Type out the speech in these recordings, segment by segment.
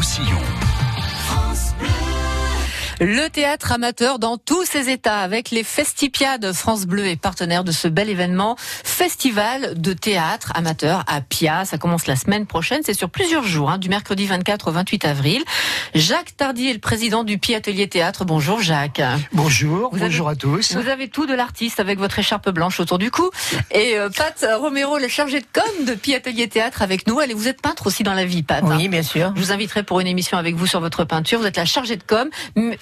Roussillon. Le théâtre amateur dans tous ses états avec les Festipiades France Bleu et partenaire de ce bel événement festival de théâtre amateur à Pia. Ça commence la semaine prochaine, c'est sur plusieurs jours, hein, du mercredi 24 au 28 avril. Jacques Tardy est le président du Pi Atelier Théâtre. Bonjour Jacques. Bonjour, Vous bonjour avez- à tous. Vous avez tout de l'artiste avec votre écharpe blanche autour du cou. Et euh, Pat Romero, le chargé de com de Pi Atelier Théâtre avec nous. Allez, vous êtes peintre aussi dans la vie, Pat. hein Oui, bien sûr. Je vous inviterai pour une émission avec vous sur votre peinture. Vous êtes la chargée de com.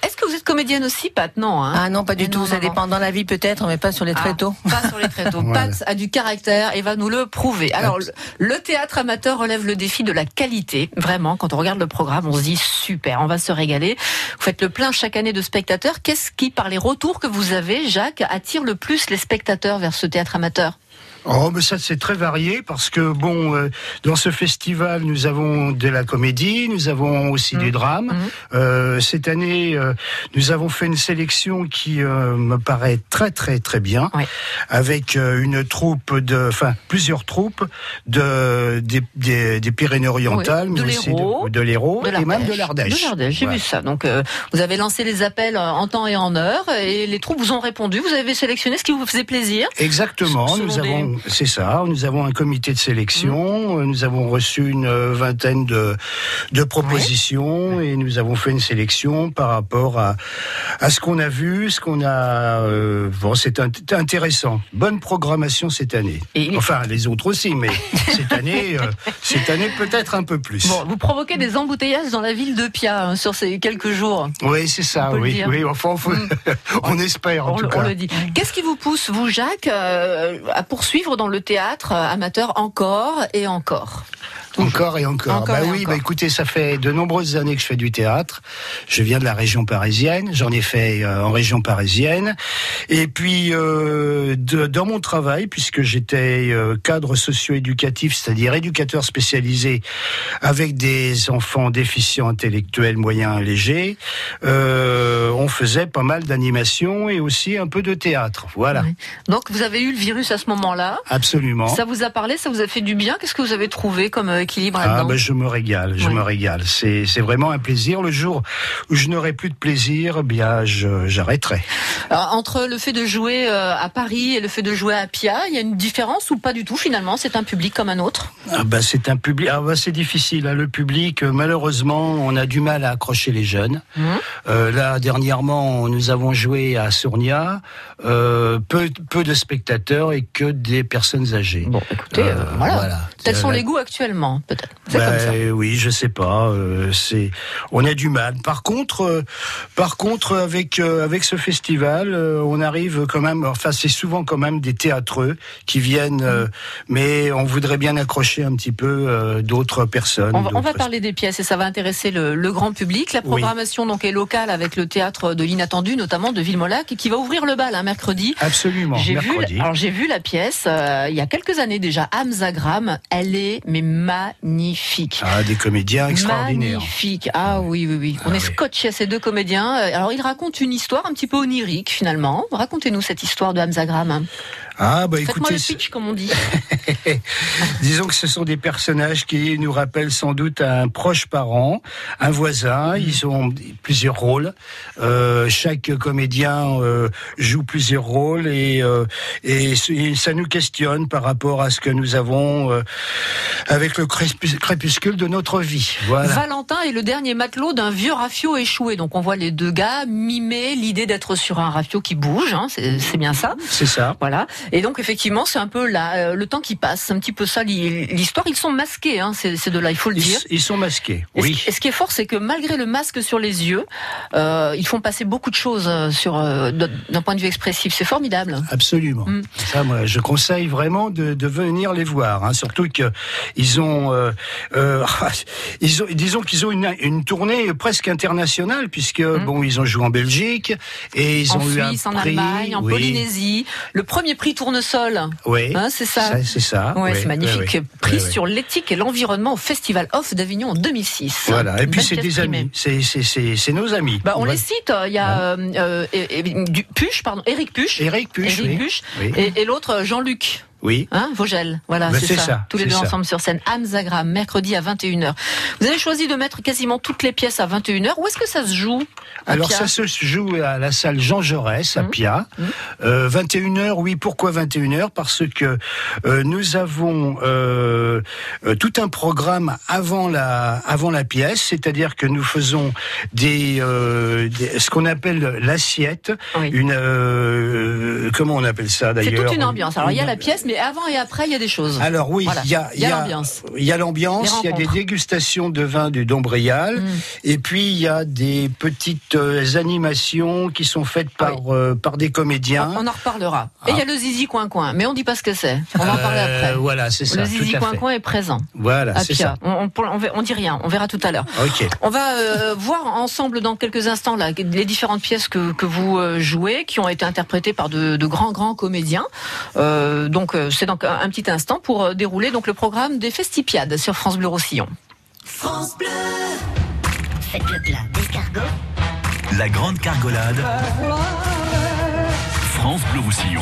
Est-ce que vous êtes comédienne aussi, Pat Non. Hein Ah non, pas du tout. non, Ça non. dépend dans la vie peut-être, mais pas sur les Ah, tréteaux. Pas sur les tréteaux. Voilà. Pat a du caractère et va nous le prouver. Alors, le, le théâtre amateur relève le défi de la qualité. Vraiment, quand on regarde le programme, on se dit super, on va se régaler. Vous faites le plein chaque année de spectateurs. Qu'est-ce qui, par les retours que vous avez, Jacques, attire le plus les spectateurs vers ce théâtre amateur? Oh, mais ça c'est très varié parce que bon, euh, dans ce festival nous avons de la comédie, nous avons aussi du drame. Mhm. Euh, cette année, euh, nous avons fait une sélection qui me paraît très très très bien, avec une troupe de, enfin plusieurs troupes de des, des, des Pyrénées-Orientales, Oui, de mais aussi de, de l'Hérault et même de l'Ardèche. l'Ardèche. De l'Ardèche, j'ai vu ça. Donc, vous avez lancé les appels en temps et en heure et les troupes vous ont répondu. Vous avez sélectionné ce qui vous faisait plaisir. Exactement, Selon nous des- avons, c'est ça, nous avons un comité de sélection, euh, nous avons reçu une euh, vingtaine de, de propositions et nous avons fait une sélection par rapport à, à ce qu'on a vu, ce qu'on a, euh, bon, c'est int- intéressant. Bonne programmation cette année. Et- Enfin, les autres aussi, mais cette année, euh, cette année peut-être un peu plus. Bon, vous provoquez des embouteillages dans la ville de Pia hein, sur ces quelques jours. Oui, c'est ça, oui, oui, enfin, on, on espère en on, tout cas. on le dit. Qu'est-ce qui vous pousse, vous, Jacques, euh, à poursuivre dans le théâtre euh, amateur encore et encore Encore et encore. Encore bah et oui, encore. bah écoutez, ça fait de nombreuses années que je fais du théâtre. Je viens de la région parisienne. J'en ai fait euh, en région parisienne. Et puis, euh, de- dans mon travail, puisque j'étais euh, cadre socio-éducatif, c'est-à-dire éducateur spécialisé avec des enfants déficients intellectuels moyens et légers, on faisait pas mal d'animation et aussi un peu de théâtre. Voilà, Oui. Donc, vous avez eu le virus à ce moment-là. absolument. Ça vous a parlé, ça vous a fait du bien? Qu'est-ce que vous avez trouvé comme équilibre Ah ben je me régale, je Oui. me régale. C'est c'est vraiment un plaisir. Le jour où je n'aurai plus de plaisir, eh bien je j'arrêterai. Alors, Entre le fait de jouer euh, à Paris et le fait de jouer à Pia, il y a une différence ou pas du tout finalement? C'est un public comme un autre? Ah ben c'est un public. Ah ben c'est difficile. hein. Le public, euh, malheureusement, on a du mal à accrocher les jeunes. Mhm. Euh, là dernièrement, nous avons joué à Sournia. Euh, peu peu de spectateurs et que des personnes âgées. Bon, écoutez, euh, voilà. voilà. Tels sont les goûts actuellement, peut-être. C'est Ben. Oui, je sais pas. euh, c'est, on a du mal. Par contre, euh, par contre, avec euh, avec ce festival, on arrive quand même. Enfin, c'est souvent quand même des théâtreux qui viennent, mais on voudrait bien accrocher un petit peu d'autres personnes. On va, on va d'autres- parler des pièces et ça va intéresser le, le grand public. La Oui. programmation donc est locale avec le théâtre de l'inattendu, notamment de Villemolac, qui va ouvrir le bal un mercredi. Absolument. J'ai vu, mercredi. alors j'ai vu la pièce il y a quelques années déjà, Hamzagram. Elle est mais magnifique. Ah, des comédiens extraordinaires. Magnifique. Ah oui, oui, oui. On Ah est oui. scotché à ces deux comédiens. Euh, Alors, ils racontent une histoire un petit peu onirique, finalement. Racontez-nous cette histoire de Hamzagram. Ah, bah Faites-moi écoutez, le pitch, comme on dit. Disons que ce sont des personnages qui nous rappellent sans doute un proche parent, un voisin. Mhm. Ils ont plusieurs rôles. Euh, chaque comédien euh, joue plusieurs rôles et, euh, et, ça nous questionne par rapport à ce que nous avons avec le crépus- crépuscule de notre vie. Voilà. Valentin est le dernier matelot d'un vieux rafio échoué. Donc, on voit les deux gars mimer l'idée d'être sur un rafio qui bouge. hein. C'est bien ça. C'est ça. Voilà. Et donc effectivement, c'est un peu là euh, le temps qui passe, c'est un petit peu ça l'histoire. Ils sont masqués, hein, ces, ces deux-là, il faut le dire. ils sont masqués. Et ce- Oui. Et ce qui est fort, c'est que malgré le masque sur les yeux, euh, ils font passer beaucoup de choses euh, sur euh, d'un point de vue expressif. C'est formidable. Absolument. Mm. Ça, moi, je conseille vraiment de, de venir les voir. Hein, surtout que ils ont, euh, ils ont, disons qu'ils ont une, une tournée presque internationale puisque bon, ils ont joué en Belgique et ils Mm. en ont eu un Suisse, en prix, Allemagne, en oui. Polynésie. Le premier prix tournesol, Oui, hein, c'est ça. c'est ça. Ouais, oui, c'est magnifique. oui, oui. Oui. sur l'éthique et l'environnement au Festival Off d'Avignon en 2006. Voilà. Et puis c'est des amis. C'est c'est c'est c'est nos amis. Bah, on va- les cite. Il y a euh, euh, et- et- du- Puche, pardon, Éric Puche. Puche. Puche. Et l'autre, Jean-Luc. Oui. Hein, Vogel, voilà, Bah, c'est ça. ça, Tous les deux ça. ensemble sur scène. Anne Zagram, mercredi à 21h. Vous avez choisi de mettre quasiment toutes les pièces à 21h. Où est-ce que ça se joue Alors ça se joue à la salle Jean Jaurès à Mhm. Pia. Euh, 21h, oui, pourquoi 21h Parce que euh, nous avons euh, euh, tout un programme avant la, avant la pièce, c'est-à-dire que nous faisons des, euh, des- ce qu'on appelle l'assiette, Oui. une euh, comment on appelle ça C'est d'ailleurs toute une ambiance. Alors il y a la pièce, mais avant et après, il y a des choses. Alors oui, Voilà. il y a, Il y a l'ambiance. il y a l'ambiance, il y a des dégustations de vin du Dombrial, Mm. et puis il y a des petites euh, animations qui sont faites par euh, par des comédiens. On en reparlera. Et il y a le Zizi Coin Coin, mais on dit pas ce que c'est. On va en parler Euh, après. Voilà, c'est ça. Le Zizi à Coin fait. Coin est présent Voilà, à c'est ça. On, on, on, dit rien, on verra tout à l'heure. Ok. On va euh, voir ensemble dans quelques instants là, les différentes pièces que, que vous jouez, qui ont été interprétées par de, de grands grands comédiens. Euh, donc euh, c'est donc un, petit instant pour euh, dérouler donc le programme des Festipiades sur France Bleu Roussillon. France Bleu. Faites le plat d'escargot. La grande cargolade. France Bleu Roussillon.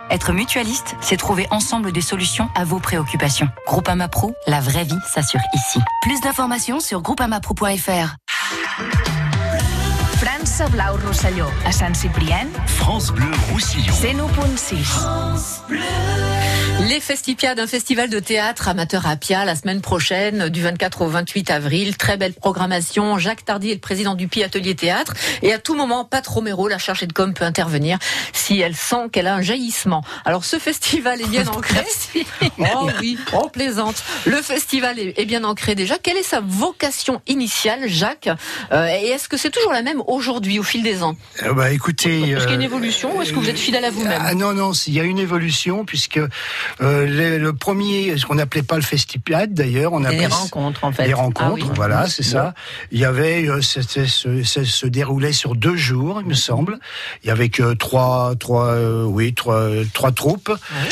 Être mutualiste, c'est trouver ensemble des solutions à vos préoccupations. Groupama Pro, la vraie vie s'assure ici. plus d'informations sur groupamapro.fr. França Blau Rosselló, a Sant Ciprien, France Bleu Roussillon. 101.6. Les Festipiades, un festival de théâtre amateur à Pia la semaine prochaine, du 24 au 28 avril. Très belle programmation. Jacques Tardy est le président du Pi Atelier Théâtre. Et à tout moment, Pat Romero, la chargée de com, peut intervenir si elle sent qu'elle a un jaillissement. Alors ce festival est bien ancré. Oh oui, on plaisante. Le festival est, bien ancré déjà. Quelle est sa vocation initiale, Jacques? Euh, Et est-ce que c'est toujours la même aujourd'hui, au fil des ans? Euh, bah, écoutez. Est-ce qu'il y a une euh, évolution ou est-ce que vous êtes fidèle à vous-même? Ah non, non, il y a une évolution puisque euh, le, le premier, ce qu'on n'appelait pas le festipiade d'ailleurs, on appelait les rencontres en fait. Les rencontres, Ah oui. voilà, c'est ça. Il y avait, euh, c'était- ce- ça se déroulait sur deux jours, il me semble. Il y avait que trois, trois, euh, oui, trois, trois troupes.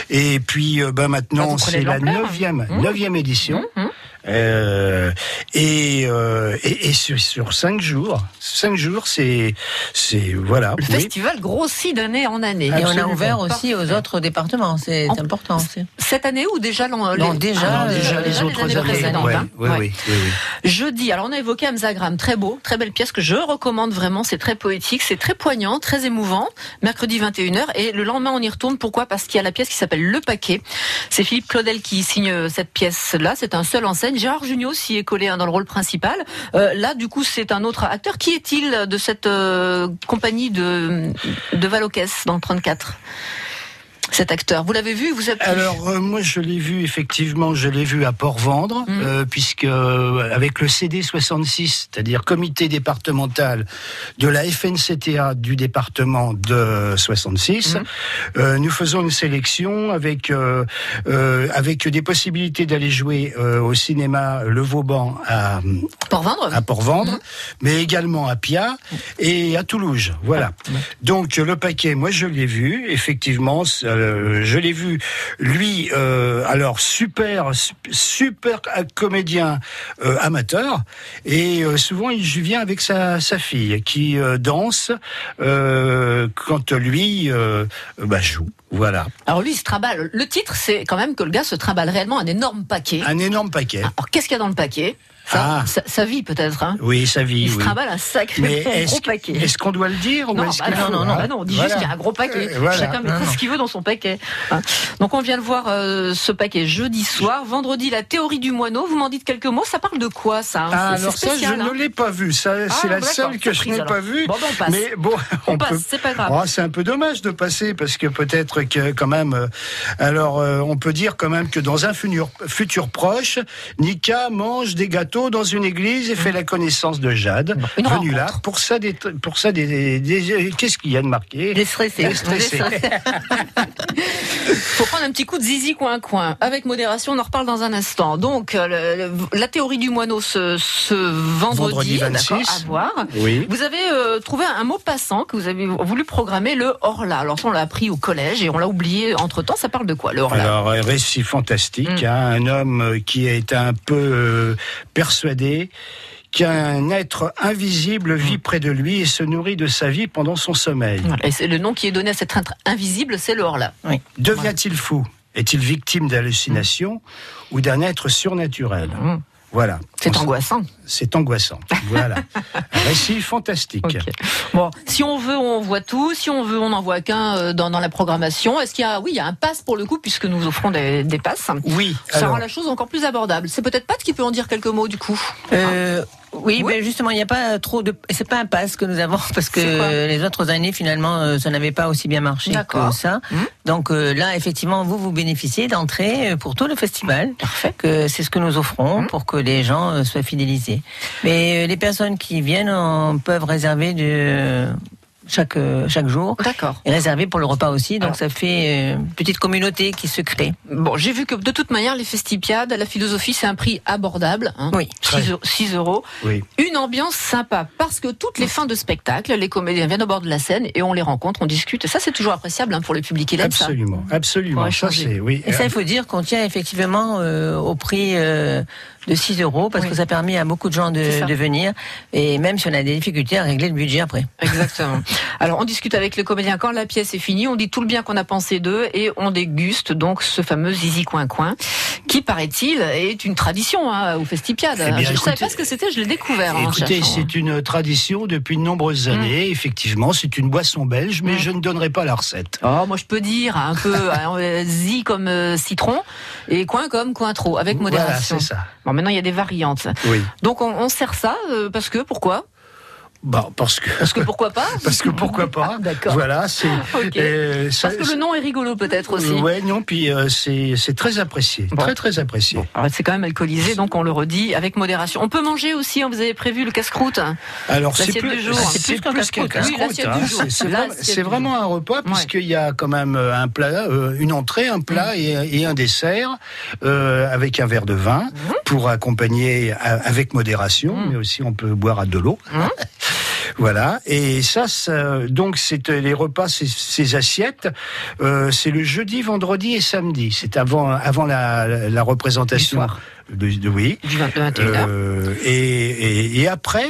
Et puis, euh, ben maintenant, c'est la l'ampleur. neuvième, Mmh. neuvième édition. Mmh. Euh, et, euh, et, et sur, sur cinq jours, cinq jours, c'est, c'est voilà. Le oui. festival grossit d'année en année. Et on a ouvert aussi aux autres départements, c'est En- important aussi. Cette année ou déjà l'an Non, les- déjà, Ah, Non, déjà euh, les autres années années. précédentes, Ouais, hein. oui, Ouais. oui, oui, oui. Jeudi, alors on a évoqué Amzagram, très beau, très belle pièce que je recommande vraiment, c'est très poétique, c'est très poignant, très émouvant, mercredi 21h, et le lendemain on y retourne, pourquoi? Parce qu'il y a la pièce qui s'appelle Le Paquet, c'est Philippe Claudel qui signe cette pièce-là, c'est un seul en scène, Gérard Jugnot s'y est collé hein, dans le rôle principal, Euh, là du coup c'est un autre acteur, qui est-il de cette euh, compagnie de, de Valoquès dans le 34 cet acteur. Vous l'avez vu Vous avez Alors euh, moi je l'ai vu effectivement, je l'ai vu à Port-Vendre, Mhm. euh, puisque euh, avec le CD 66, c'est-à-dire comité départemental de la FNCTA du département de 66, Mhm. euh, nous faisons une sélection avec avec des possibilités d'aller jouer au cinéma Le Vauban à, Port-Vendre, Mhm. mais également à Pia et à Toulouse. Voilà. Donc le paquet, moi je l'ai vu, effectivement, euh, je l'ai vu. Lui, euh, alors super, su- super comédien euh, amateur, et souvent il vient avec sa, sa fille qui danse quand lui bah, joue. Voilà, Alors lui, il se trimballe. Le titre, c'est quand même que le gars se trimballe réellement un énorme paquet. un énorme paquet. Alors qu'est-ce qu'il y a dans le paquet? Ah. Sa, sa vie peut-être. Hein. Oui, sa vie. Il se oui. trimballe un sacré Mais gros est-ce paquet. est-ce qu'on doit le dire ou Non, est-ce bah non, non, non, Ah, bah non, on dit voilà. juste qu'il y a un gros paquet. Euh, voilà. Chacun met ce qu'il veut dans son paquet. Hein. Donc on vient de voir euh, ce paquet jeudi soir. Vendredi, la théorie du moineau. Vous m'en dites quelques mots. Ça parle de quoi ça hein? Ah, C'est- alors c'est ça, je spécial, hein. ne l'ai pas vu. Ça, c'est la seule que je n'ai pas vue. Bon, ben, on passe. Mais bon, On passe, peut- c'est pas grave. Oh, c'est un peu dommage de passer parce que peut-être que quand même. euh, alors, on peut dire quand même que dans un futur proche, Nika mange des gâteaux dans une église et fait la connaissance de Jade, Une venue là pour ça des, pour ça des, des- qu'est-ce qu'il y a de marqué? Des stressés. Des stressés. Des stressés. Faut prendre un petit coup de zizi coin coin. Avec modération, on en reparle dans un instant. Donc, euh, le- le- la théorie du moineau ce, ce vendredi, Vendredi 26. d'accord, à voir. Oui. Vous avez euh, trouvé un mot passant que vous avez voulu programmer, le horla. Alors ça, on l'a appris au collège et on l'a oublié entre temps. Ça parle de quoi, le horla Alors, un récit fantastique, Mm. hein, un homme euh, qui est un peu euh, persuadé qu'un être invisible vit Mm. près de lui et se nourrit de sa vie pendant son sommeil. Voilà. Et c'est le nom qui est donné à cet être invisible, c'est le horla. Devient-il fou? Est-il victime d'hallucinations ou d'un être surnaturel? Mm. Voilà. C'est On- angoissant. C'est angoissant. Voilà. Récit fantastique. Ok. Bon, si on veut, on voit tout. Si on veut, on n'en voit qu'un euh, dans, dans la programmation. Est-ce qu'il y a, oui, il y a un pass pour le coup, puisque nous offrons des, des passes. Oui. Ça alors- rend la chose encore plus abordable. C'est peut-être Pat qui peut en dire quelques mots du coup. Euh, oui, Oui. ben justement, il n'y a pas trop de. C'est pas un pass que nous avons parce que les autres années, finalement, euh, ça n'avait pas aussi bien marché que ça. Mhm. Donc euh, là, effectivement, vous vous bénéficiez d'entrée euh, pour tout le festival. Parfait. Que c'est ce que nous offrons Mhm. pour que les gens soient fidélisés. Mais les personnes qui viennent peuvent réserver de chaque euh, chaque jour D'accord. et réserver pour le repas aussi. Donc Alors. ça fait euh, une petite communauté qui se crée. Bon, j'ai vu que de toute manière, les festipiades, la philosophie, c'est un prix abordable. Hein, Oui. 6 euros- 6 euros. Oui. Une ambiance sympa. Parce que toutes les fins de spectacle, les comédiens viennent au bord de la scène et on les rencontre, on discute. Et ça, c'est toujours appréciable hein, pour le public. Il aime ça. Absolument. Absolument. Pour Ça, oui. Et ça, il faut dire qu'on tient effectivement euh, au prix euh, de 6 euros parce Oui. que ça permet à beaucoup de gens de venir et même si on a des difficultés à régler le budget après. Exactement. Alors, on discute avec les comédiens quand la pièce est finie, on dit tout le bien qu'on a pensé d'eux et on déguste donc ce fameux Zizi Coin Coin, qui paraît-il est une tradition hein, au Festipiade. Eh bien, je ne savais pas ce que c'était, je l'ai découvert. en Écoutez, c'est une tradition depuis de nombreuses années. Effectivement, c'est une boisson belge, mais Mm. je ne donnerai pas la recette. Oh, moi je peux dire un peu euh, zi comme euh, citron et coin comme cointreau avec Voilà, modération. c'est ça. bon, maintenant il y a des variantes. Oui. Donc on, on sert ça euh, parce que pourquoi? Bah, parce que. Parce que pourquoi pas Parce que pourquoi pas D'accord. Voilà, c'est. Euh, Parce que le nom est rigolo peut-être aussi. Ouais, non, puis euh, c'est c'est très apprécié, Bon. très très apprécié. Alors, c'est quand même alcoolisé, donc on le redit avec modération. On peut manger aussi, hein, vous avez prévu le casse-croûte Alors c'est plus, du jour. c'est C'est plus qu'un casse-croûte, hein. Hein. C'est- vraiment, un repas puisqu'il y a quand même euh, un plat, euh, une entrée, un plat Mm. et, et un dessert euh, avec un verre de vin Mm. pour accompagner avec modération, Mm. mais aussi on peut boire à de l'eau. Voilà. Et ça, ça- donc c'est euh, les repas, ces, assiettes, euh, c'est le jeudi, vendredi et samedi. C'est avant avant la, représentation. De, de- oui. du 21h. Euh, et, et, et après,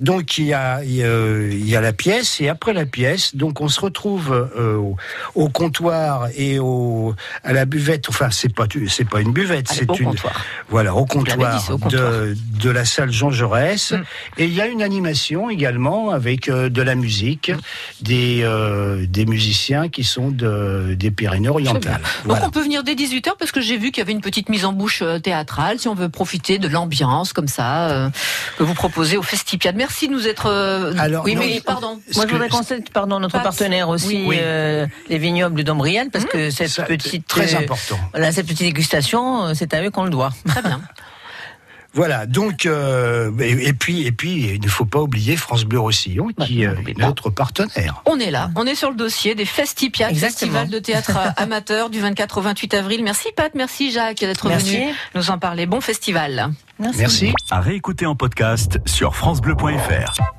donc il y a il y, a- il y a la pièce et après la pièce, donc on se retrouve euh, au, au comptoir et au à la buvette. Enfin, c'est pas c'est pas une buvette, c'est une comptoir. voilà au dit, comptoir, c'est au comptoir. de de la salle Jean Jaurès. Mm. Et il y a une animation également avec euh, de la musique, Mm. des euh, des musiciens qui sont de des Pyrénées-Orientales. Donc Voilà. on peut venir dès 18h parce que j'ai vu qu'il y avait une petite mise en bouche euh, théâtrale si on veut profiter de l'ambiance comme ça euh, que vous proposez au Festipiade. Merci de nous être euh, Alors, oui non, mais pardon. Moi, je voudrais qu'on pardon, notre Pat. partenaire aussi, Oui. euh, les vignobles d'Ombriel, parce que cette Ça, petite, très euh, important. voilà, cette petite dégustation, c'est à eux qu'on le doit. Très bien. Voilà, donc euh, et, et puis et puis il ne faut pas oublier France Bleu Roussillon qui Bah, euh, est notre partenaire. On est là, on est sur le dossier des Exactement. festival de théâtre amateur du 24 au 28 avril. Merci Pat, merci Jacques d'être Merci. venu nous en parler. Bon festival. Merci. À réécouter en podcast sur FranceBleu.fr.